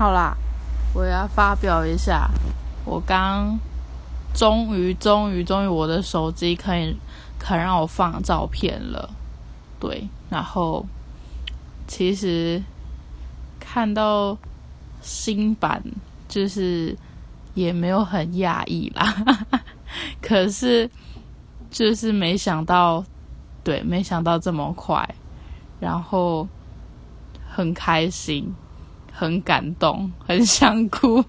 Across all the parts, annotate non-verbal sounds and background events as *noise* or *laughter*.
好啦，我要发表一下，我刚终于、终于、终于，我的手机可以肯让我放照片了。对，然后其实看到新版，就是也没有很讶异啦。*laughs* 可是就是没想到，对，没想到这么快，然后很开心。很感动，很想哭。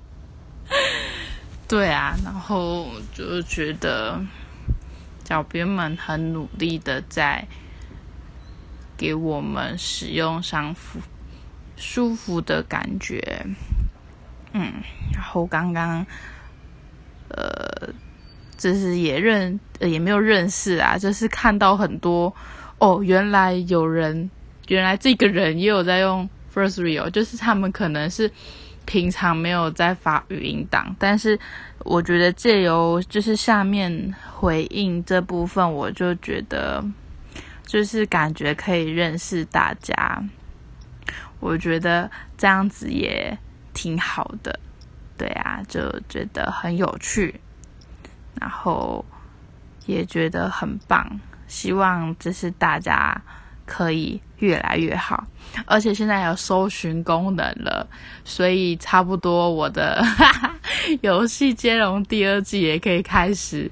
*laughs* 对啊，然后就觉得小编们很努力的在给我们使用上服舒服的感觉。嗯，然后刚刚呃，就是也认也没有认识啊，就是看到很多哦，原来有人，原来这个人也有在用。First real 就是他们可能是平常没有在发语音档，但是我觉得借由就是下面回应这部分，我就觉得就是感觉可以认识大家，我觉得这样子也挺好的，对啊，就觉得很有趣，然后也觉得很棒，希望就是大家。可以越来越好，而且现在有搜寻功能了，所以差不多我的 *laughs* 游戏接龙第二季也可以开始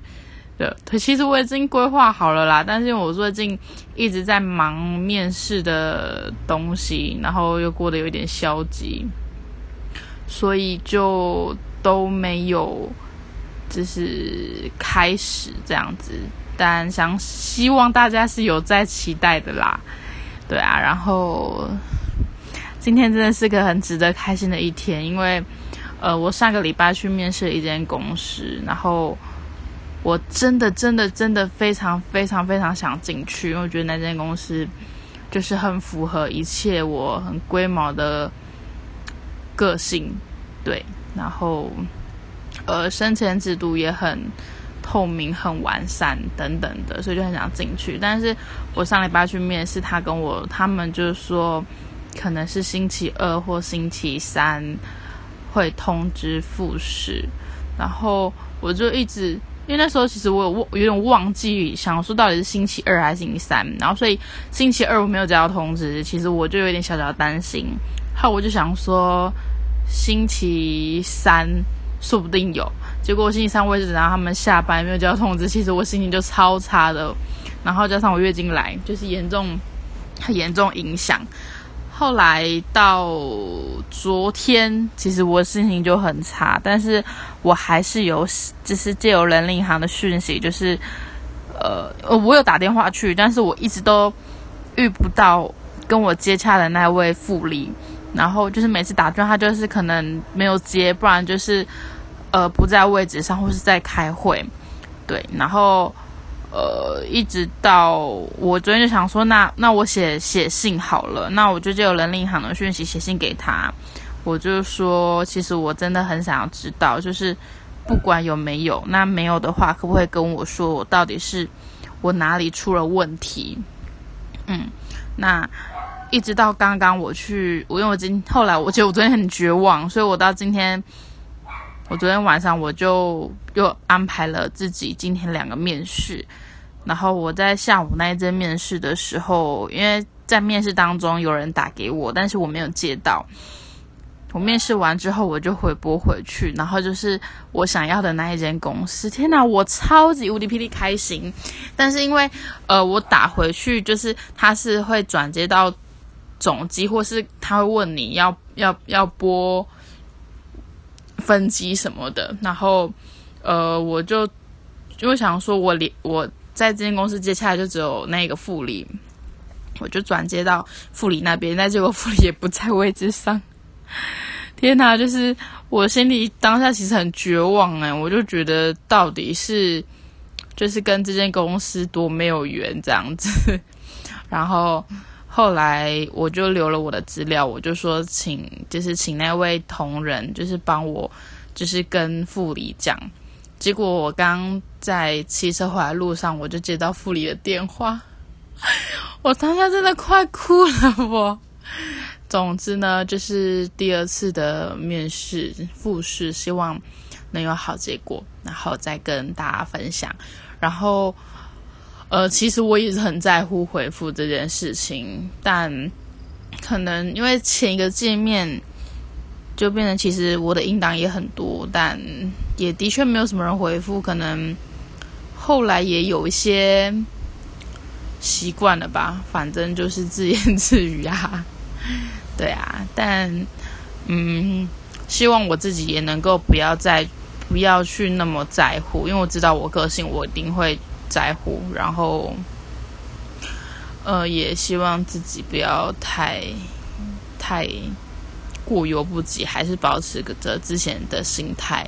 的。其实我已经规划好了啦，但是我最近一直在忙面试的东西，然后又过得有点消极，所以就都没有就是开始这样子。但想希望大家是有在期待的啦，对啊，然后今天真的是个很值得开心的一天，因为呃，我上个礼拜去面试了一间公司，然后我真的真的真的非常非常非常想进去，因为我觉得那间公司就是很符合一切我很龟毛的个性，对，然后呃，升迁制度也很。透明很完善等等的，所以就很想进去。但是我上礼拜去面试，他跟我他们就是说，可能是星期二或星期三会通知复试。然后我就一直，因为那时候其实我有忘，有点忘记想说到底是星期二还是星期三。然后所以星期二我没有接到通知，其实我就有点小小担心。后我就想说星期三。说不定有，结果我星期三位置，然后他们下班没有接到通知，其实我心情就超差的。然后加上我月经来，就是严重很严重影响。后来到昨天，其实我心情就很差，但是我还是有，就是借由人力银行的讯息，就是呃，我有打电话去，但是我一直都遇不到跟我接洽的那位副理。然后就是每次打电话，他就是可能没有接，不然就是呃不在位置上，或是在开会。对，然后呃一直到我昨天就想说，那那我写写信好了，那我就就有人力银行的讯息写信给他，我就说其实我真的很想要知道，就是不管有没有，那没有的话，可不可以跟我说我到底是我哪里出了问题？嗯，那。一直到刚刚我去，我因为我今后来，我觉得我昨天很绝望，所以我到今天，我昨天晚上我就又安排了自己今天两个面试。然后我在下午那一阵面试的时候，因为在面试当中有人打给我，但是我没有接到。我面试完之后，我就回拨回去，然后就是我想要的那一间公司。天哪，我超级无敌霹雳开心！但是因为呃，我打回去就是他是会转接到。总机，或是他会问你要要要拨分机什么的，然后呃，我就因为想说，我连我在这间公司接下来就只有那个副理，我就转接到副理那边，但结果副理也不在位置上。天哪，就是我心里当下其实很绝望哎，我就觉得到底是就是跟这间公司多没有缘这样子，*laughs* 然后。后来我就留了我的资料，我就说请，就是请那位同仁，就是帮我，就是跟副理讲。结果我刚在骑车回来路上，我就接到副理的电话，*laughs* 我当下真的快哭了，我总之呢，就是第二次的面试复试，希望能有好结果，然后再跟大家分享。然后，呃，其实我也是很在乎回复这件事情，但可能因为前一个见面就变成，其实我的音档也很多，但也的确没有什么人回复，可能后来也有一些习惯了吧，*laughs* 反正就是自言自语啊。*laughs* 对啊，但嗯，希望我自己也能够不要再不要去那么在乎，因为我知道我个性，我一定会在乎。然后，呃，也希望自己不要太太过犹不及，还是保持着之前的心态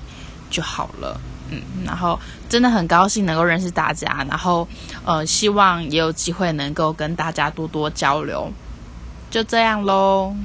就好了。嗯，然后真的很高兴能够认识大家，然后呃，希望也有机会能够跟大家多多交流。就这样喽。